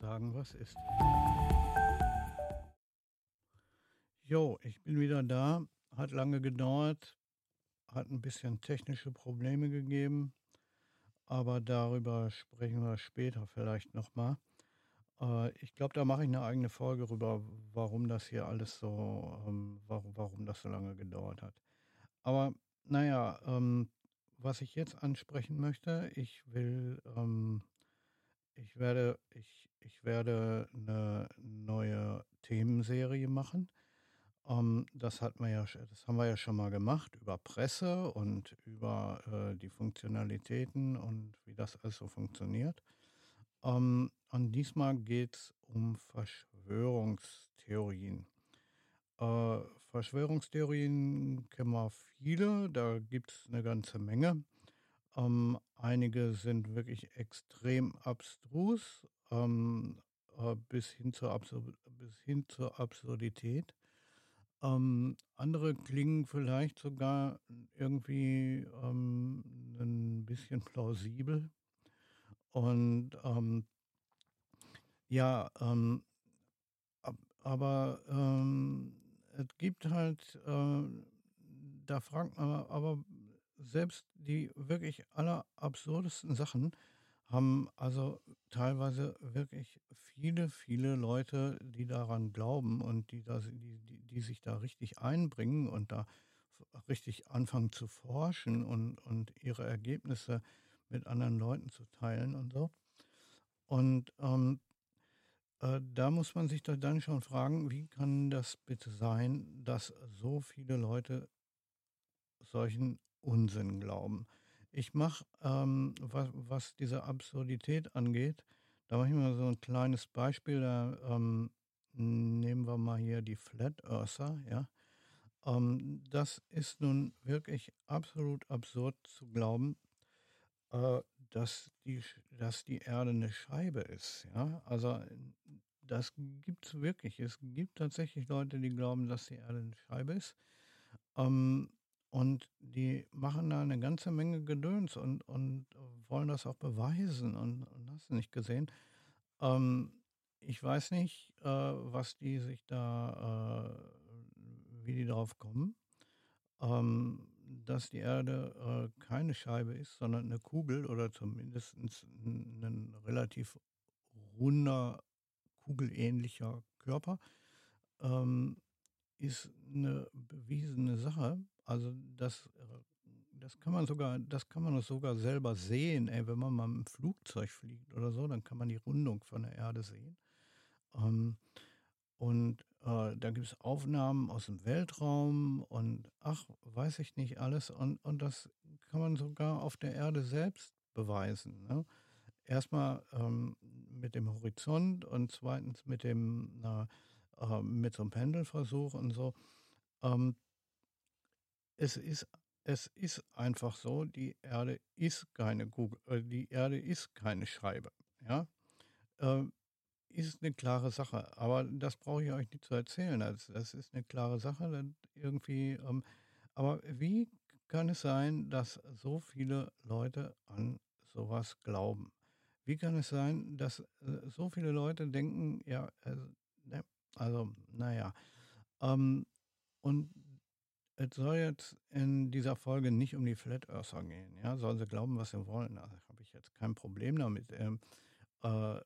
Sagen, was ist. Jo, ich bin wieder da. Hat lange gedauert, hat ein bisschen technische Probleme gegeben, aber darüber sprechen wir später vielleicht nochmal. Äh, ich glaube, da mache ich eine eigene Folge darüber, warum das hier alles so, ähm, warum, warum das so lange gedauert hat. Aber naja, ähm, was ich jetzt ansprechen möchte, ich will, ähm, ich werde, ich, ich werde eine neue Themenserie machen. Ähm, das hat man ja, das haben wir ja schon mal gemacht über Presse und über äh, die Funktionalitäten und wie das alles so funktioniert. Ähm, und diesmal geht es um Verschwörungstheorien. Äh, Verschwörungstheorien kennen wir viele, da gibt es eine ganze Menge. Ähm, einige sind wirklich extrem abstrus, ähm, äh, bis, hin zur Absur bis hin zur Absurdität. Ähm, andere klingen vielleicht sogar irgendwie ähm, ein bisschen plausibel. Und ähm, ja, ähm, aber ähm, es gibt halt, äh, da fragt man aber selbst die wirklich allerabsurdesten Sachen haben also teilweise wirklich viele, viele Leute, die daran glauben und die, das, die, die, die sich da richtig einbringen und da richtig anfangen zu forschen und, und ihre Ergebnisse mit anderen Leuten zu teilen und so. Und ähm, äh, da muss man sich dann schon fragen, wie kann das bitte sein, dass so viele Leute solchen Unsinn glauben? Ich mache, ähm, was, was, diese Absurdität angeht, da mache ich mal so ein kleines Beispiel. Da ähm, nehmen wir mal hier die Flat Earther, ja. Ähm, das ist nun wirklich absolut absurd zu glauben, äh, dass, die, dass die Erde eine Scheibe ist, ja. Also das gibt es wirklich. Es gibt tatsächlich Leute, die glauben, dass die Erde eine Scheibe ist. Ähm, und die machen da eine ganze Menge Gedöns und, und wollen das auch beweisen und, und hast du nicht gesehen. Ähm, ich weiß nicht, äh, was die sich da, äh, wie die darauf kommen, ähm, dass die Erde äh, keine Scheibe ist, sondern eine Kugel oder zumindest ein, relativ runder, kugelähnlicher Körper, ähm, ist eine bewiesene Sache. Also das, das kann man sogar, das kann man sogar selber sehen. Ey, wenn man mal im Flugzeug fliegt oder so, dann kann man die Rundung von der Erde sehen. Ähm, und äh, da gibt es Aufnahmen aus dem Weltraum und ach, weiß ich nicht alles. Und, und das kann man sogar auf der Erde selbst beweisen. Ne? Erstmal ähm, mit dem Horizont und zweitens mit dem äh, mit so einem Pendelversuch und so. Ähm, es ist, es ist einfach so, die Erde ist keine Kugel, äh, die Erde ist keine Scheibe. Ja? Ähm, ist eine klare Sache, aber das brauche ich euch nicht zu erzählen. Das, das ist eine klare Sache. Irgendwie, ähm, aber wie kann es sein, dass so viele Leute an sowas glauben? Wie kann es sein, dass äh, so viele Leute denken, ja, äh, ne, also, naja. Ähm, und es soll jetzt in dieser Folge nicht um die Flat Earther gehen. Ja? Sollen sie glauben, was sie wollen. Da habe ich jetzt kein Problem damit. Ähm, äh,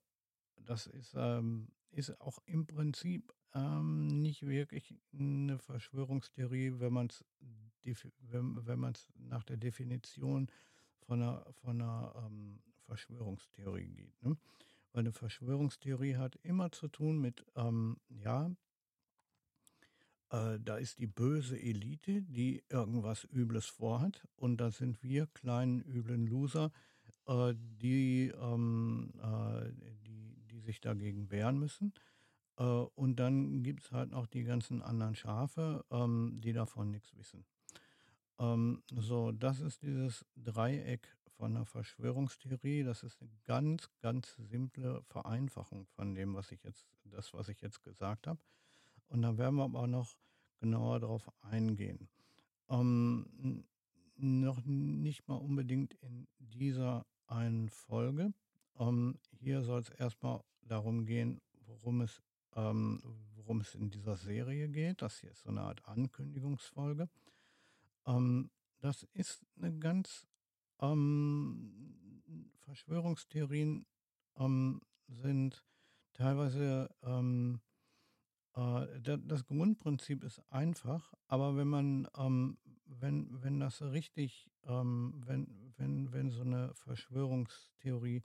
das ist, ähm, ist auch im Prinzip ähm, nicht wirklich eine Verschwörungstheorie, wenn man es wenn, wenn nach der Definition von einer, von einer ähm, Verschwörungstheorie geht. Ne? Weil eine Verschwörungstheorie hat immer zu tun mit, ähm, ja, äh, da ist die böse Elite, die irgendwas Übles vorhat. Und da sind wir kleinen üblen Loser, äh, die, ähm, äh, sich dagegen wehren müssen. Äh, und dann gibt es halt noch die ganzen anderen Schafe, ähm, die davon nichts wissen. Ähm, so, das ist dieses Dreieck von der Verschwörungstheorie. Das ist eine ganz, ganz simple Vereinfachung von dem, was ich jetzt, das, was ich jetzt gesagt habe. Und da werden wir aber noch genauer darauf eingehen. Ähm, noch nicht mal unbedingt in dieser einen Folge. Ähm, hier soll es erstmal darum gehen, worum es, ähm, worum es in dieser Serie geht. Das hier ist so eine Art Ankündigungsfolge. Ähm, das ist eine ganz ähm, Verschwörungstheorien ähm, sind teilweise ähm, äh, da, das Grundprinzip ist einfach, aber wenn man, ähm, wenn, wenn das richtig, wenn, wenn, wenn so eine Verschwörungstheorie äh,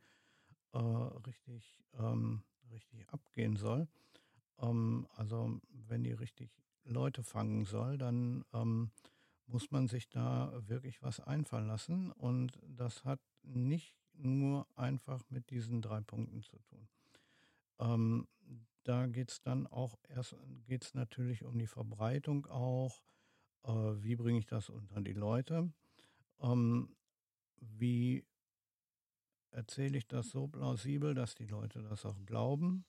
richtig, ähm, richtig abgehen soll, ähm, also wenn die richtig Leute fangen soll, dann ähm, muss man sich da wirklich was einfallen lassen. Und das hat nicht nur einfach mit diesen drei Punkten zu tun. Ähm, da geht es dann auch erst, geht es natürlich um die Verbreitung auch. Äh, wie bringe ich das unter die Leute? Ähm, wie erzähle ich das so plausibel, dass die Leute das auch glauben,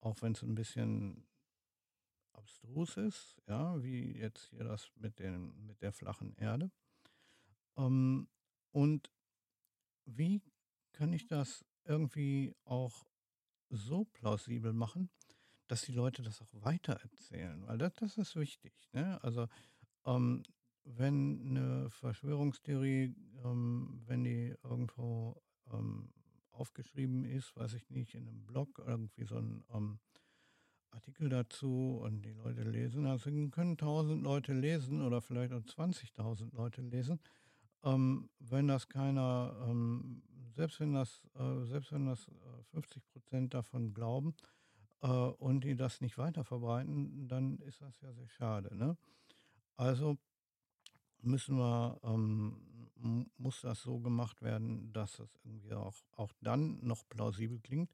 auch wenn es ein bisschen abstrus ist, ja, wie jetzt hier das mit, den, mit der flachen Erde. Ähm, und wie kann ich das irgendwie auch so plausibel machen, dass die Leute das auch weitererzählen, weil das, das ist wichtig. Ne? Also ähm, wenn eine Verschwörungstheorie, ähm, wenn die irgendwo ähm, aufgeschrieben ist, weiß ich nicht, in einem Blog, irgendwie so ein ähm, Artikel dazu und die Leute lesen, also können tausend Leute lesen oder vielleicht auch 20.000 Leute lesen. Ähm, wenn das keiner, ähm, selbst wenn das, äh, selbst wenn das äh, 50 Prozent davon glauben, äh, und die das nicht weiter verbreiten, dann ist das ja sehr schade. Ne? Also müssen wir, ähm, muss das so gemacht werden, dass es irgendwie auch, auch dann noch plausibel klingt,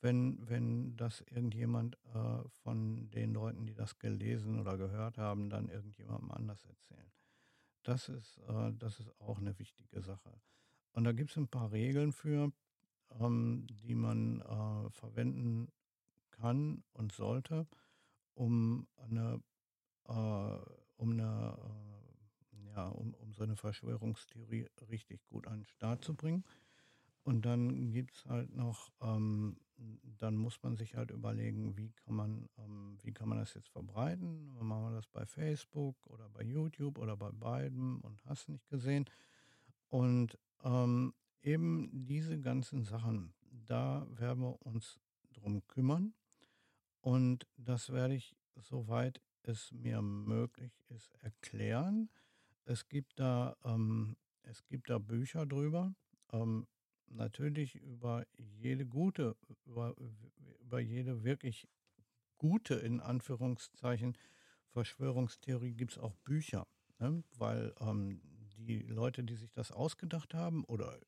wenn, wenn das irgendjemand äh, von den Leuten, die das gelesen oder gehört haben, dann irgendjemandem anders erzählen. Das ist, äh, das ist auch eine wichtige Sache. Und da gibt es ein paar Regeln für, ähm, die man äh, verwenden kann und sollte, um eine, äh, um eine, äh, ja, um, um so eine Verschwörungstheorie richtig gut an den Start zu bringen. Und dann gibt es halt noch, ähm, dann muss man sich halt überlegen, wie kann man, ähm, wie kann man das jetzt verbreiten? Machen wir das bei Facebook oder bei YouTube oder bei beiden und hast nicht gesehen. Und ähm, eben diese ganzen Sachen, da werden wir uns drum kümmern. Und das werde ich, soweit es mir möglich ist, erklären. Es gibt da, ähm, es gibt da Bücher drüber. Ähm, natürlich über jede gute, über, über jede wirklich gute, in Anführungszeichen, Verschwörungstheorie gibt es auch Bücher. Ne? Weil ähm, die Leute, die sich das ausgedacht haben oder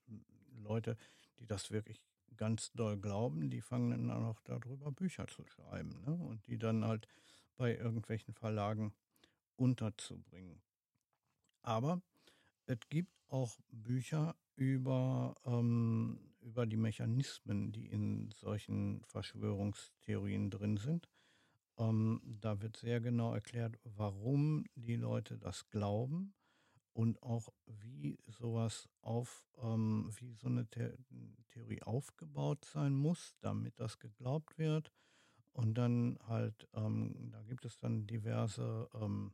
Leute, die das wirklich ganz doll glauben, die fangen dann auch darüber Bücher zu schreiben ne? und die dann halt bei irgendwelchen Verlagen unterzubringen. Aber es gibt auch Bücher über, ähm, über die Mechanismen, die in solchen Verschwörungstheorien drin sind. Ähm, da wird sehr genau erklärt, warum die Leute das glauben und auch wie sowas auf, ähm, wie so eine The Theorie aufgebaut sein muss, damit das geglaubt wird. Und dann halt, ähm, da gibt es dann diverse, ähm,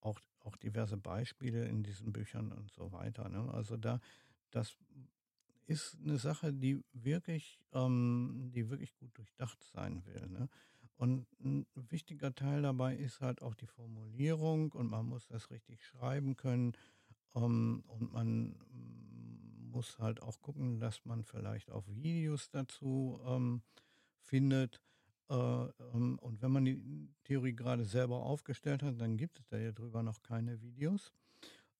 auch, auch diverse Beispiele in diesen Büchern und so weiter. Ne? Also da, das ist eine Sache, die wirklich, ähm, die wirklich gut durchdacht sein will. Ne? Und ein wichtiger Teil dabei ist halt auch die Formulierung und man muss das richtig schreiben können. Ähm, und man muss halt auch gucken, dass man vielleicht auch Videos dazu ähm, findet. Äh, ähm, und wenn man die Theorie gerade selber aufgestellt hat, dann gibt es da ja drüber noch keine Videos.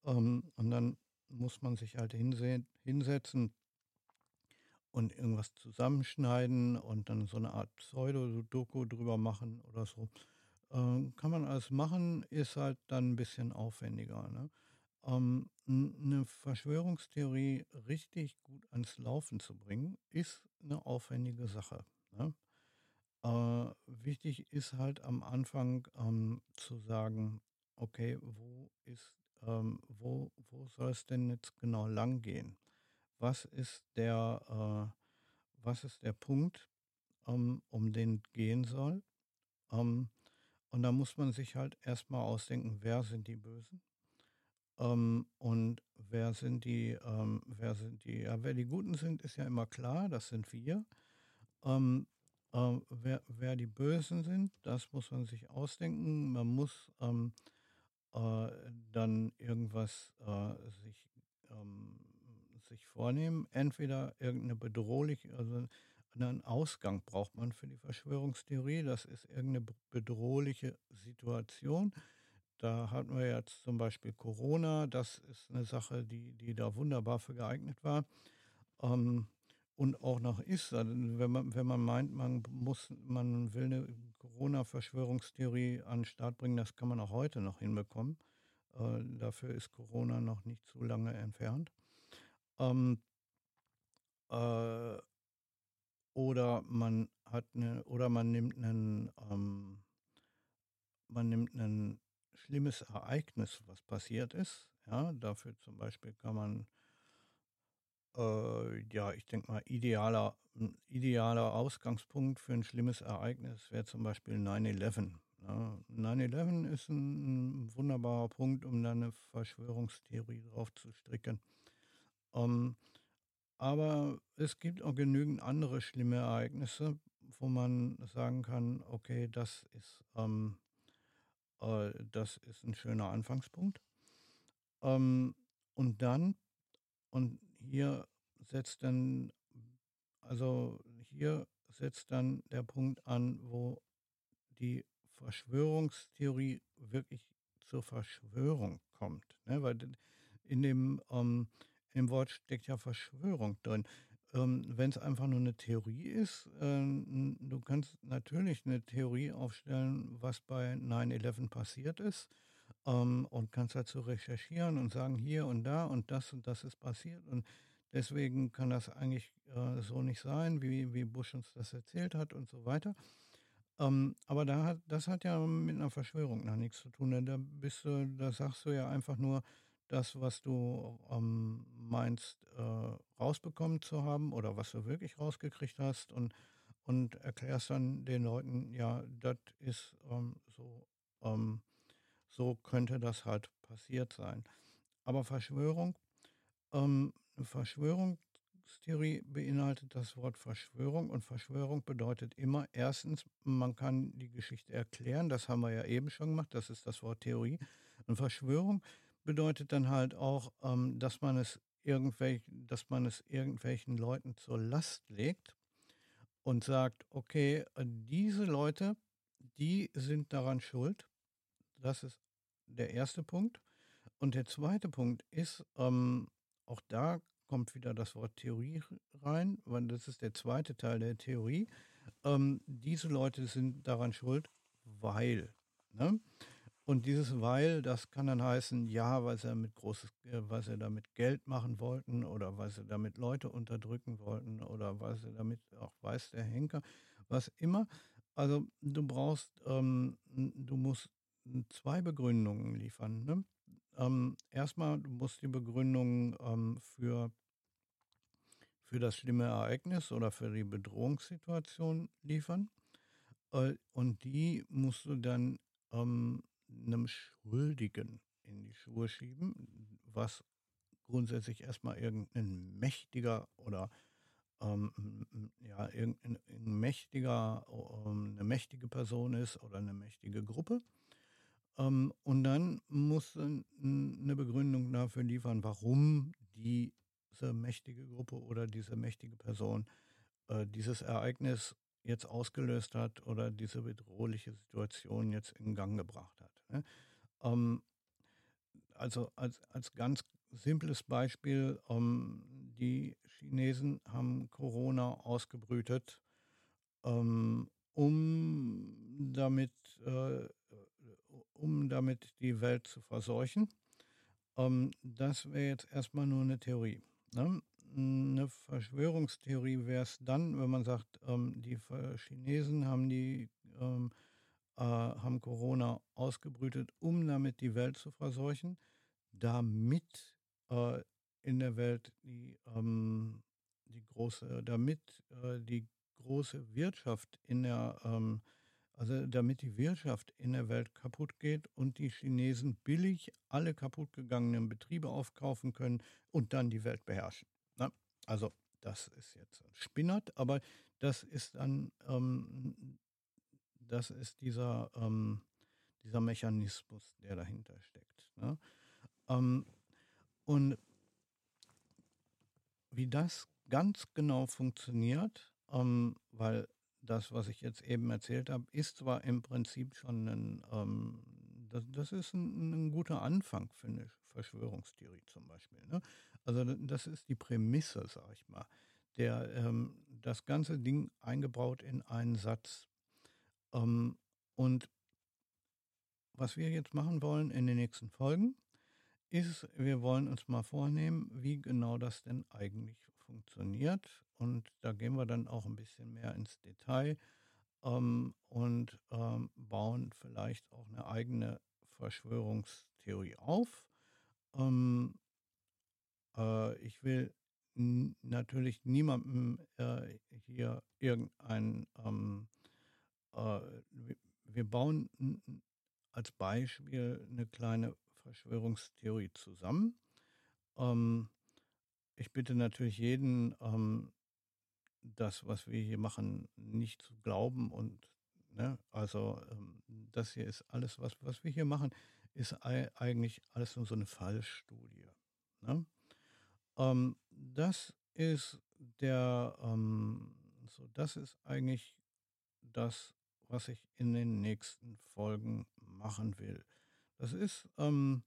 Ähm, und dann muss man sich halt hinsetzen und irgendwas zusammenschneiden und dann so eine Art Pseudo-Doku drüber machen oder so. Äh, kann man alles machen, ist halt dann ein bisschen aufwendiger. Ne? Ähm, eine Verschwörungstheorie richtig gut ans Laufen zu bringen, ist eine aufwendige Sache. Ne? Äh, wichtig ist halt am Anfang ähm, zu sagen, okay, wo ist ähm, wo wo soll es denn jetzt genau langgehen? Was ist der, äh was ist der Punkt, ähm, um den gehen soll? Ähm, und da muss man sich halt erst mal ausdenken, wer sind die Bösen? Ähm, und wer sind die ähm, wer sind die ja, wer die Guten sind, ist ja immer klar, das sind wir. Ähm, ähm, wer wer die Bösen sind, das muss man sich ausdenken. Man muss, ähm, äh, dann irgendwas, äh, sich ähm, sich vornehmen. Entweder irgendeine bedrohliche also, einen Ausgang braucht man für die Verschwörungstheorie. Das ist irgendeine bedrohliche Situation. Da hatten wir jetzt zum Beispiel Corona. Das ist eine Sache, die die da wunderbar für geeignet war, ähm, und auch noch ist. Also, wenn man wenn man meint, man muss man will eine Corona-Verschwörungstheorie an 'n Start bringen, das kann man auch heute noch hinbekommen. Äh, dafür ist Corona noch nicht zu lange entfernt. Ähm äh, oder man hat 'ne oder man nimmt 'nen, ähm man nimmt 'nen schlimmes Ereignis, was passiert ist, ja? Dafür zum Beispiel kann man äh, ja, ich denke mal, idealer 'n idealer Ausgangspunkt für 'n schlimmes Ereignis wäre zum Beispiel 9/11, ne? 9/11 ist 'n 'n wunderbarer Punkt, um da 'ne Verschwörungstheorie drauf zu stricken. Ähm, aber es gibt auch genügend andere schlimme Ereignisse, wo man sagen kann: „Okay, das ist, ähm äh, das ist 'n schöner Anfangspunkt.“ Ähm, und dann und hier setzt dann also, hier setzt dann der Punkt an, wo die Verschwörungstheorie wirklich zur Verschwörung kommt, ne? Weil in dem, ähm im Wort steckt ja Verschwörung drin. Ähm, wenn's einfach nur 'ne Theorie ist, ähm, du kannst natürlich 'ne Theorie aufstellen, was bei 9/11 passiert ist, ähm, und kannst dazu recherchieren und sagen: „Hier und da und das und das ist passiert und deswegen kann das eigentlich, äh, so nicht sein, wie wie Bush uns das erzählt hat“ und so weiter. Ähm, aber da hat das hat ja mit 'ner Verschwörung noch nix zu tun, da bist du da sagst du ja einfach nur das, was du, ähm, meinst, äh, rausbekommen zu haben oder was du wirklich rausgekriegt hast und und erklärst dann den Leuten: „Ja, das ist, ähm, so ähm, so könnte das halt passiert sein.“ Aber Verschwörung ähm, 'ne Verschwörungstheorie beinhaltet das Wort Verschwörung und Verschwörung bedeutet immer 1. man kann die Geschichte erklären, das haben wir ja eben schon gemacht, das ist das Wort Theorie. Und Verschwörung bedeutet dann halt auch, ähm, dass man es irgendwelch dass man es irgendwelchen Leuten zur Last legt und sagt: „Okay, diese Leute, die sind daran schuld.“ Das ist der 1. Punkt. Und der 2. Punkt ist, ähm, auch da kommt wieder das Wort Theorie rein, weil das ist der 2. Teil der Theorie. Ähm, diese Leute sind daran schuld, weil, ne? Und dieses „weil“, das kann dann heißen, ja, weil sie damit großes äh, weil sie damit Geld machen wollten oder weil sie damit Leute unterdrücken wollten oder weil sie damit auch weiß der Henker, was immer. Also, du brauchst, ähm du musst, 2 Begründungen liefern, ne? Ähm, erst mal, du musst die Begründung, ähm, für für das schlimme Ereignis oder für die Bedrohungssituation liefern. Äh, und die musst du dann, ähm, 'nem Schuldigen in die Schuhe schieben, was grundsätzlich erst mal irgend 'nen mächtiger oder, ähm, hm hm, ja, irgend 'n 'n mächtiger ähm, 'ne mächtige Person ist oder 'ne mächtige Gruppe. Ähm, und dann musst du 'n 'ne Begründung dafür liefern, warum diese mächtige Gruppe oder diese mächtige Person, äh, dieses Ereignis jetzt ausgelöst hat oder diese bedrohliche Situation jetzt in Gang gebracht hat, ne? Ähm, also, als als ganz simples Beispiel, ähm, die Chinesen haben Corona ausgebrütet, ähm, um damit äh, um damit die Welt zu verseuchen. Ähm, das wäre jetzt erst mal nur 'ne Theorie, ne? 'Ne Verschwörungstheorie wäre es dann, wenn man sagt, ähm, die Chinesen haben die ähm, äh, haben Corona ausgebrütet, um damit die Welt zu verseuchen. damit äh, in der Welt die, ähm, die große, damit äh, die große Wirtschaft in der, ähm, also damit die Wirtschaft in der Welt kaputt geht und die Chinesen billig alle kaputtgegangenen Betriebe aufkaufen können und dann die Welt beherrschen. Ne? Also das ist jetzt ein Spinnert, aber das ist dann, ähm, das ist dieser, ähm, dieser Mechanismus, der dahinter steckt. Ne? Ähm, und wie das ganz genau funktioniert, ähm, weil das, was ich jetzt eben erzählt habe, ist zwar im Prinzip schon ein, ähm, das, das, ist ein, ein, guter Anfang für eine Verschwörungstheorie zum Beispiel. Ne? Also das ist die Prämisse, sag ich mal, der ähm, das ganze Ding eingebaut in einen Satz. Ähm, und was wir jetzt machen wollen in den nächsten Folgen, ist, wir wollen uns mal vornehmen, wie genau das denn eigentlich funktioniert. Und da gehen wir dann auch ein bisschen mehr ins Detail ähm, und ähm, bauen vielleicht auch eine eigene Verschwörungstheorie auf. Ähm, äh, ich will natürlich niemandem äh, hier irgendein, ähm, äh, wir bauen als Beispiel eine kleine Verschwörungstheorie zusammen. Ähm, ich bitte natürlich jeden, ähm, das, was wir hier machen, nicht zu glauben und ne, also ähm, das hier ist alles, was, was wir hier machen, ist eigentlich alles nur so eine Fallstudie. Ne? Ähm, das ist der, ähm, so das ist eigentlich das, was ich in den nächsten Folgen machen will. Das ist, ähm,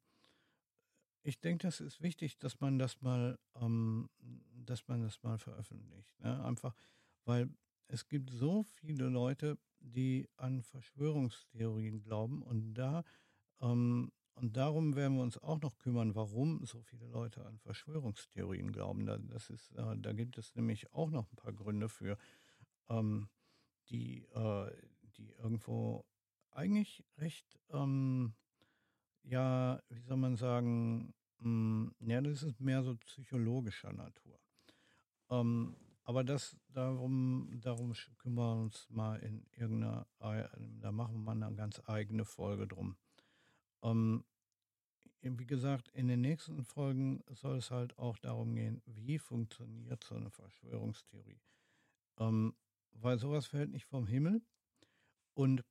ich denke, das ist wichtig, dass man das mal, ähm, dass man das mal veröffentlicht. Ne? Einfach, weil es gibt so viele Leute, die an Verschwörungstheorien glauben und da ähm, und darum werden wir uns auch noch kümmern, warum so viele Leute an Verschwörungstheorien glauben. Da, das ist, äh, da gibt es nämlich auch noch ein paar Gründe für, ähm, die, äh, die irgendwo eigentlich recht ähm, ja, wie soll man sagen, hm, ja, das ist mehr so psychologischer Natur. Ähm, aber das, darum, darum kümmern wir uns mal in irgendeiner, da machen wir mal eine ganz eigene Folge drum. Ähm, wie gesagt, in den nächsten Folgen soll es halt auch darum gehen, wie funktioniert so eine Verschwörungstheorie. Ähm, weil sowas fällt nicht vom Himmel. Und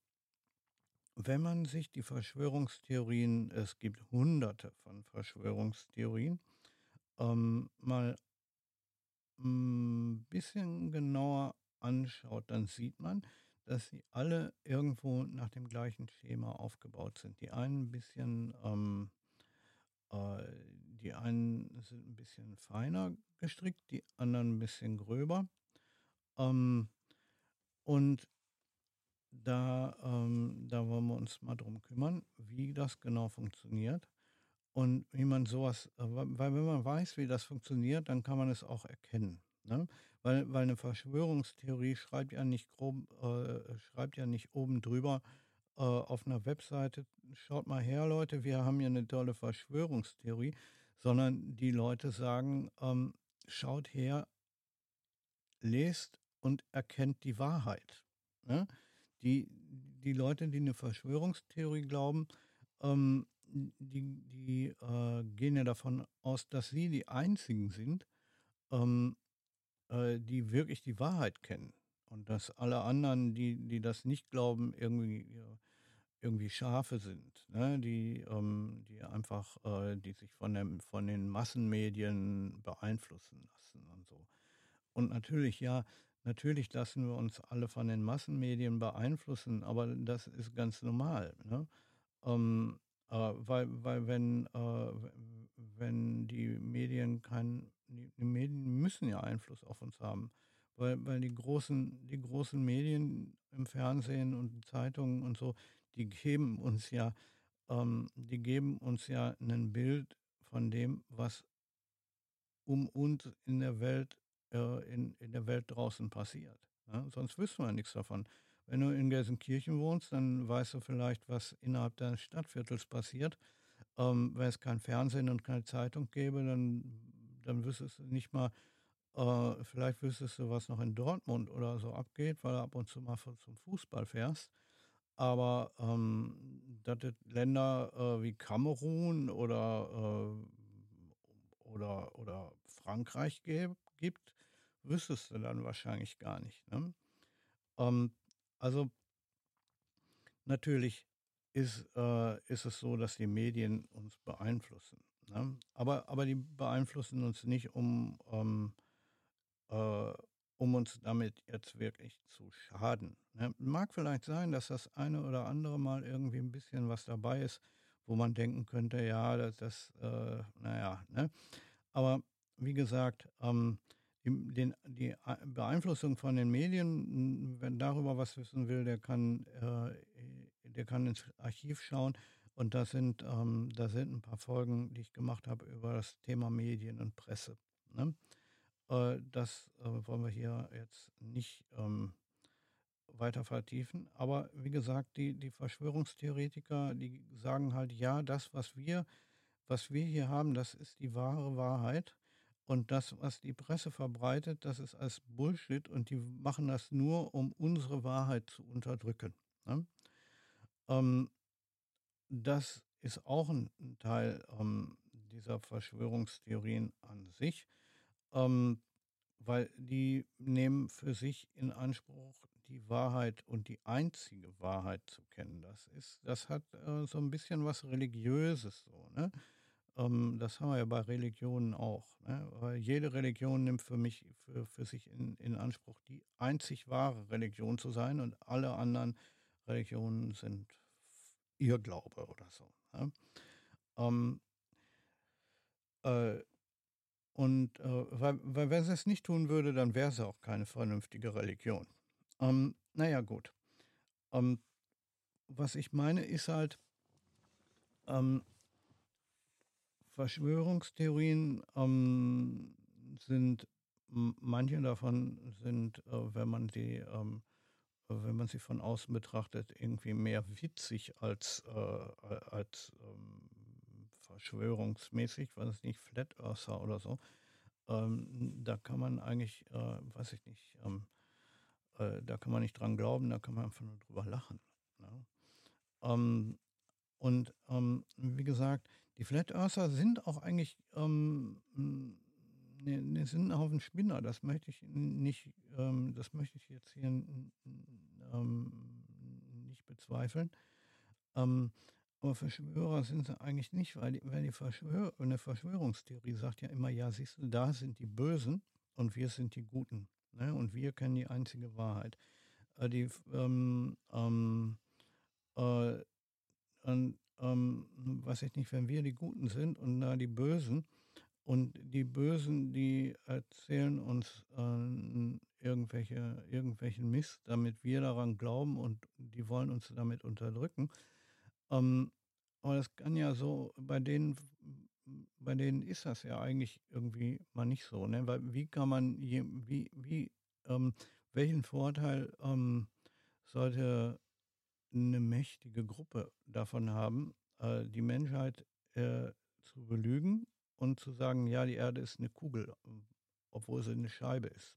wenn man sich die Verschwörungstheorien, es gibt hunderte von Verschwörungstheorien, ähm, mal ein bisschen genauer anschaut, dann sieht man, dass sie alle irgendwo nach dem gleichen Schema aufgebaut sind. Die einen ein bisschen, ähm, äh, die einen sind ein bisschen feiner gestrickt, die anderen ein bisschen gröber. Ähm, und da, ähm, da wollen wir uns mal drum kümmern, wie das genau funktioniert und wie man sowas, äh, weil wenn man weiß, wie das funktioniert, dann kann man es auch erkennen. Ne? Weil, weil eine Verschwörungstheorie schreibt ja nicht grob, äh, schreibt ja nicht oben drüber äh, auf einer Webseite, schaut mal her, Leute, wir haben hier eine tolle Verschwörungstheorie, sondern die Leute sagen, ähm, schaut her, lest und erkennt die Wahrheit. Ne? Die, die Leute, die eine Verschwörungstheorie glauben, ähm, die, die äh, gehen ja davon aus, dass sie die Einzigen sind, ähm, äh, die wirklich die Wahrheit kennen. Und dass alle anderen, die, die das nicht glauben, irgendwie, irgendwie Schafe sind, ne? die, ähm, die einfach, äh, die sich von, dem, von den Massenmedien beeinflussen lassen und so. Und natürlich, ja, Natürlich lassen wir uns alle von den Massenmedien beeinflussen, aber das ist ganz normal. Ne? Ähm, äh, weil, weil wenn, äh, wenn die Medien kein, die, die, Medien müssen ja Einfluss auf uns haben, weil, weil die großen, die großen Medien im Fernsehen und Zeitungen und so, die geben uns ja, ähm, die geben uns ja ein Bild von dem, was um uns in der Welt äh, in, in der Welt draußen passiert. Ja? Sonst wüssten wir nichts davon. Wenn du in Gelsenkirchen wohnst, dann weißt du vielleicht, was innerhalb deines Stadtviertels passiert. Ähm, wenn es kein Fernsehen und keine Zeitung gäbe, dann dann wüsstest du nicht mal äh, vielleicht wüsstest du, was noch in Dortmund oder so abgeht, weil du ab und zu mal zum Fußball fährst. Aber, ähm, dass es Länder, äh, wie Kamerun oder, äh, oder oder Frankreich gäb gibt, wüsstest du dann wahrscheinlich gar nicht, ne? Ähm, also natürlich ist äh, ist es so, dass die Medien uns beeinflussen, ne? Aber aber die beeinflussen uns nicht, um, ähm, äh um uns damit jetzt wirklich zu schaden, ne? Mag vielleicht sein, dass das eine oder andere Mal irgendwie 'n bisschen was dabei ist, wo man denken könnte, ja, da das, äh, na ja, ne? Aber wie gesagt, ähm, im den die Ei Beeinflussung von den Medien, wer darüber was wissen will, der kann, äh, der kann ins Archiv schauen und da sind ähm, da sind 'n paar Folgen, die ich gemacht habe über das Thema Medien und Presse, ne? Äh, das, äh, wollen wir hier jetzt nicht, ähm, weiter vertiefen. Aber wie gesagt, die die Verschwörungstheoretiker, die sagen halt: „Ja, das, was wir was wir hier haben, das ist die wahre Wahrheit und das, was die Presse verbreitet, das ist alles Bullshit und die machen das nur, um unsere Wahrheit zu unterdrücken“, ne? Ähm, das ist auch 'n 'n Teil, ähm, dieser Verschwörungstheorien an sich, ähm, weil die nehmen für sich in Anspruch, die Wahrheit und die einzige Wahrheit zu kennen. Das ist das hat, äh, so 'n bisschen was Religiöses so, ne? Ähm, das haben wir ja bei Religionen auch, ne? Jede Religion nimmt für mich für für sich in in Anspruch, die einzig wahre Religion zu sein und alle anderen Religionen sind f Irrglaube oder so, ne? Ähm äh, und, äh, weil weil wenn sie es nicht tun würde, dann wäre sie auch keine vernünftige Religion. Ähm, na ja, gut. Ähm, was ich meine, ist halt ähm Verschwörungstheorien, ähm, sind manche davon sind, äh, wenn man die, ähm äh, wenn man sie von außen betrachtet, irgendwie mehr witzig als, äh, als, ähm, verschwörungsmäßig, weiß ich nicht, Flat Earther oder so. Ähm, da kann man eigentlich, äh, weiß ich nicht, ähm, äh, da kann man nicht dran glauben, da kann man einfach nur drüber lachen, ne? Ähm, und, wie gesagt, die Flat Earther sind auch eigentlich, ähm, hm, ne ne, sind 'n Haufen Spinner. Das möchte ich nicht ähm, das möchte ich jetzt hier ähm, nicht bezweifeln. Ähm, aber Verschwörer sind sie eigentlich nicht, weil die weil die Verschwör 'ne Verschwörungstheorie sagt ja immer: „Ja, siehst du, da sind die Bösen und wir sind die Guten, ne, und wir kennen die einzige Wahrheit.“ Äh, die ähm, ähm, äh, und, weiß ich nicht, wenn wir die Guten sind und da die Bösen und die Bösen, die erzählen uns, ähm, irgendwelche irgendwelchen Mist, damit wir daran glauben und die wollen uns damit unterdrücken. Ähm, aber das kann ja so bei denen bei denen ist das ja eigentlich irgendwie mal nicht so, ne? Weil wie kann man wie wie, ähm welchen Vorteil, ähm, sollte 'ne mächtige Gruppe davon haben, äh, die Menschheit, äh, zu belügen und zu sagen: „Ja, die Erde ist 'ne Kugel“, hm, obwohl sie 'ne Scheibe ist.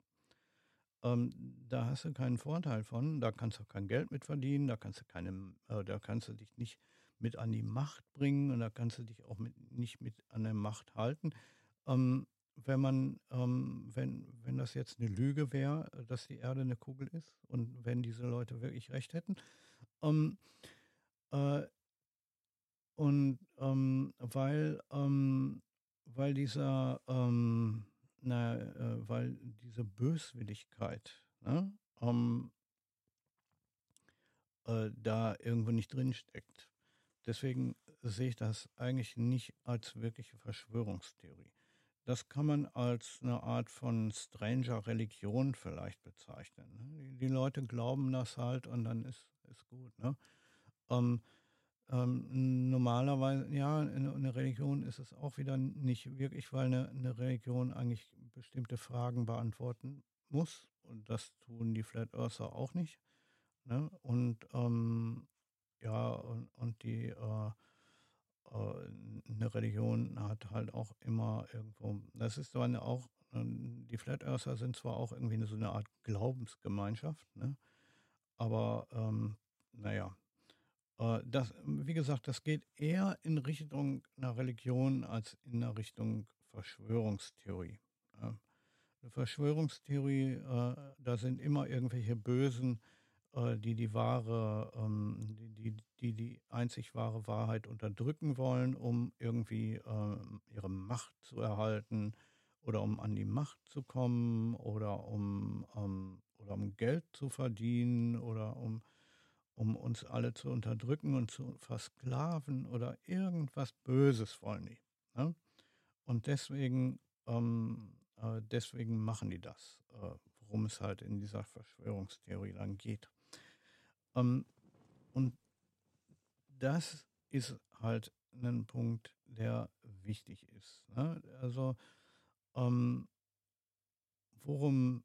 Ähm, da hast du keinen Vorteil von, da kannst du kein Geld mit verdienen, da kannst du keinem äh, da kannst du dich nicht mit an die Macht bringen und da kannst du dich auch mit nicht mit an der Macht halten. Ähm, wenn man ähm, wenn wenn das jetzt 'ne Lüge wäre, dass die Erde 'ne Kugel ist und wenn diese Leute wirklich recht hätten, ähm, äh und, ähm, weil, ähm weil dieser, ähm na äh, weil diese Böswilligkeit, ne, ähm äh, da irgendwo nicht drinsteckt. Deswegen sehe ich das eigentlich nicht als wirkliche Verschwörungstheorie. Das kann man als 'ne Art von stranger Religion vielleicht bezeichnen, ne? Die Leute glauben das halt und dann ist ist gut, ne? Ähm, normalerweise ja, 'ne 'ne Religion ist es auch wieder nicht wirklich, weil 'ne 'ne Religion eigentlich bestimmte Fragen beantworten muss und das tun die Flat Earther auch nicht, ne? Und, ähm, ja, und und die, äh äh, 'ne Religion hat halt auch immer irgendwo das ist zwar 'ne auch ähm, die Flat Earther sind zwar auch irgendwie so 'ne Art Glaubensgemeinschaft, ne? Aber, ähm, na ja. Äh, das wie gesagt, das geht eher in Richtung 'ner Religion als in 'ner Richtung Verschwörungstheorie, ja. 'Ne Verschwörungstheorie, äh, da sind immer irgendwelche Bösen, äh, die die wahre, ähm die die die die einzig wahre Wahrheit unterdrücken wollen, um irgendwie, ähm, ihre Macht zu erhalten oder um an die Macht zu kommen oder um ähm, oder um Geld zu verdienen oder um um uns alle zu unterdrücken und zu versklaven oder irgendwas Böses wollen die, ne? Und deswegen ähm, äh, deswegen machen die das, äh, worum es halt in dieser Verschwörungstheorie dann geht. Ähm, und das ist halt 'nen Punkt, der wichtig ist, ne? Also, ähm worum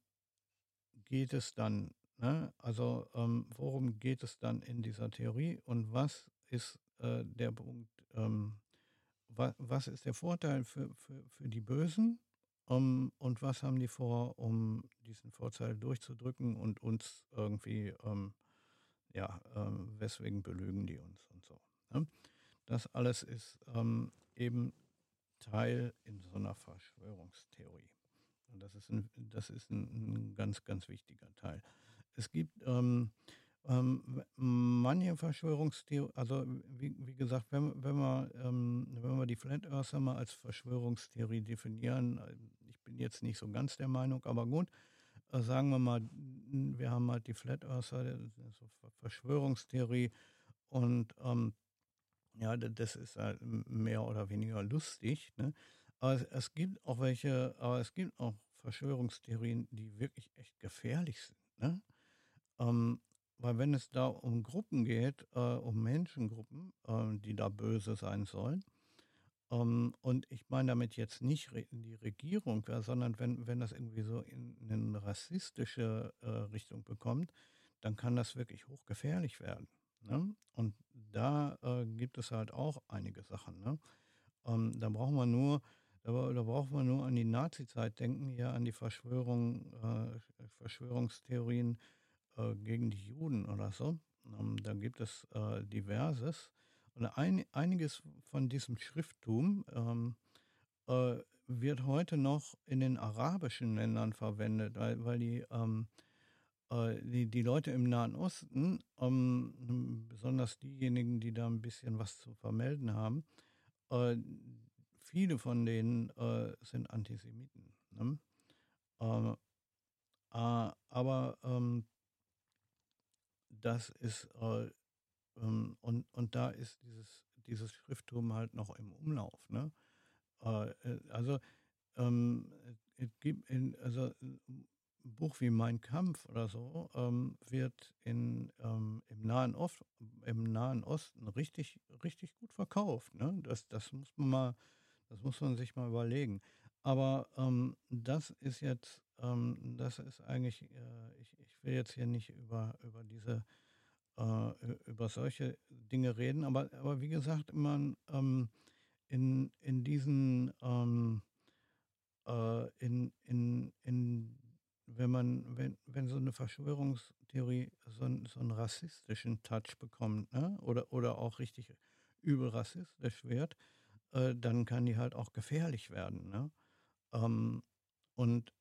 geht es dann, ne? Also, ähm, worum geht es dann in dieser Theorie und was ist, äh, der Punkt, ähm wa was ist der Vorteil für für für die Bösen, ähm, und was haben die vor, um diesen Vorteil durchzudrücken und uns irgendwie, ähm ja, ähm, weswegen belügen die uns und so, ne? Das alles ist, ähm, eben Teil in so 'ner Verschwörungstheorie. Und das ist 'n das ist 'n 'n ganz, ganz wichtiger Teil. Es gibt, ähm, ähm, manche Verschwörungstheo also, wie wie gesagt, wenn wenn wir ähm, wenn wir die Flat Earther mal als Verschwörungstheorie definieren äh, ich bin jetzt nicht so ganz der Meinung, aber gut, äh, sagen wir mal, wir haben halt die Flat Earther, so Ver Verschwörungstheorie und, ähm, ja, das ist halt mehr oder weniger lustig, ne? Aber es es gibt auch welche aber es gibt auch Verschwörungstheorien, die wirklich echt gefährlich sind, ne? Ähm, weil wenn es da um Gruppen geht, äh, um Menschengruppen, äh, die da böse sein sollen, ähm, und ich meine damit jetzt nicht Re die Regierung, ja, sondern wenn wenn das irgendwie so in 'nen rassistische, äh, Richtung bekommt, dann kann das wirklich hochgefährlich werden, ne? Und da, äh, gibt es halt auch einige Sachen, ne? Ähm, da braucht man nur da da braucht man nur an die Nazizeit denken, hier an die Verschwörung äh, Verschwörungstheorien, äh, gegen die Juden oder so. Ähm, da gibt es, äh, Diverses. Und ein einiges von diesem Schrifttum, ähm, äh, wird heute noch in den arabischen Ländern verwendet, weil weil die, ähm, äh die die Leute im Nahen Osten, ähm, besonders diejenigen, die da 'n bisschen was zu vermelden haben, äh, viele von denen, äh, sind Antisemiten, ne? Äh, a aber, ähm das ist, äh, ähm und und da ist dieses dieses Schrifttum halt noch im Umlauf, ne? Äh, äh, also, ähm, es gibt in also 'n 'n Buch wie Mein Kampf oder so, ähm, wird in ähm, im Nahen Ost im Nahen Osten richtig richtig gut verkauft, ne? Das das muss man mal das muss man sich mal überlegen. Aber, ähm, das ist jetzt ähm, das ist eigentlich äh, ich ich will jetzt hier nicht über über diese äh, über solche Dinge reden, aber aber wie gesagt, man, ähm, in in diesen, ähm, äh, in in in wenn man wenn wenn so 'ne Verschwörungstheorie so 'n so 'n rassistischen Touch bekommt, ne, oder oder auch richtig übel rassistisch wird, äh, dann kann die halt auch gefährlich werden, ne? Ähm, und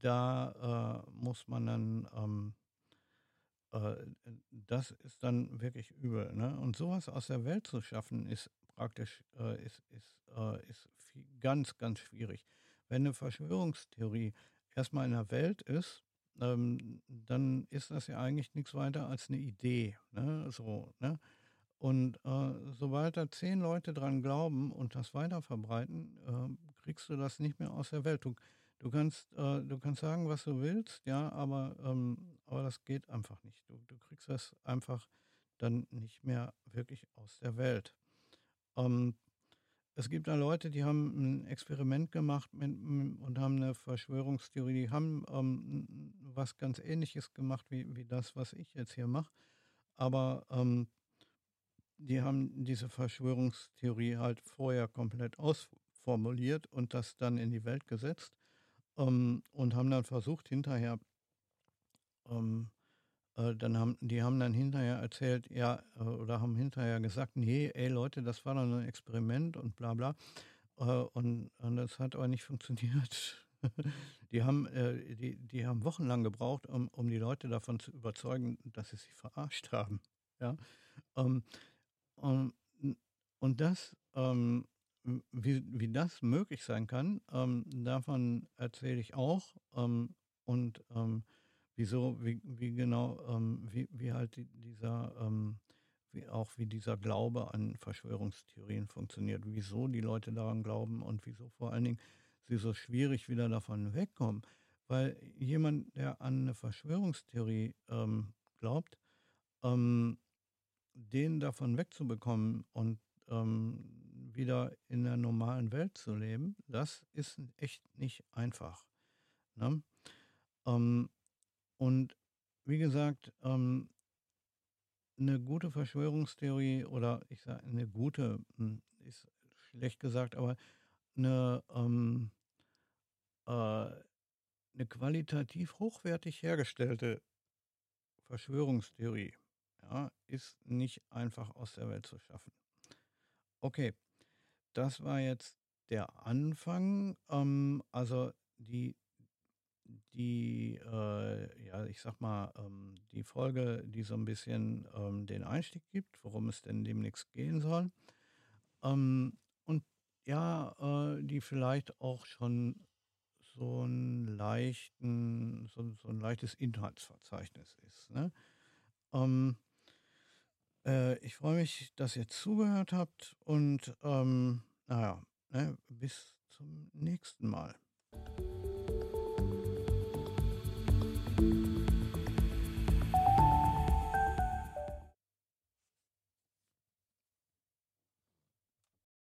da, äh, muss man dann, ähm äh, das ist dann wirklich übel, ne? Und so was aus der Welt zu schaffen, ist praktisch äh, ist ist äh, ist vie ganz, ganz schwierig. Wenn 'ne Verschwörungstheorie erst mal in der Welt ist, ähm, dann ist das ja eigentlich nix weiter als 'ne Idee, ne, so, ne? Und, äh, sobald da 10 Leute dran glauben und das weiterverbreiten, ähm, kriegst du das nicht mehr aus der Welt. Du du kannst äh, du kannst sagen, was du willst, ja, aber ähm, aber das geht einfach nicht. Du du kriegst das einfach dann nicht mehr wirklich aus der Welt. Ähm, es gibt da Leute, die haben 'n Experiment gemacht mit m und haben 'ne Verschwörungstheorie die haben, ähm, was ganz Ähnliches gemacht wie wie das, was ich jetzt hier mache. Aber, ähm die haben diese Verschwörungstheorie halt vorher komplett ausformuliert und das dann in die Welt gesetzt ähm, und haben dann versucht hinterher, ähm, äh, dann haben die haben dann hinterher erzählt, ja, äh, oder haben hinterher gesagt, nee, ey Leute, das war nur ein Experiment und bla bla. Äh, und, und das hat aber nicht funktioniert. die, haben, äh, die, die haben wochenlang gebraucht, um, um die Leute davon zu überzeugen, dass sie sich verarscht haben. Ja? Ähm, um, und das, ähm, wie, wie das möglich sein kann, ähm, davon erzähle ich auch. Ähm, und ähm, wieso, wie, wie genau, ähm, wie, wie halt dieser, ähm, wie auch wie dieser Glaube an Verschwörungstheorien funktioniert, wieso die Leute daran glauben und wieso vor allen Dingen sie so schwierig wieder davon wegkommen. Weil jemand, der an eine Verschwörungstheorie ähm, glaubt, den davon wegzubekommen und ähm, wieder in der normalen Welt zu leben, das ist echt nicht einfach. Ne? Ähm, und wie gesagt, ähm, eine gute Verschwörungstheorie oder ich sage eine gute, hm, ist schlecht gesagt, aber eine, ähm, äh, eine qualitativ hochwertig hergestellte Verschwörungstheorie ja, ist nicht einfach aus der Welt zu schaffen. Okay, das war jetzt der Anfang. Ähm, also die, die äh, ja, ich sag mal, ähm, die Folge, die so ein bisschen ähm, den Einstieg gibt, worum es denn demnächst gehen soll. Ähm, und ja, äh, die vielleicht auch schon so ein leichten, so, so ein leichtes Inhaltsverzeichnis ist. Ne? Ähm, äh, ich freue mich, dass ihr zugehört habt und ähm, naja, ne, bis zum nächsten Mal.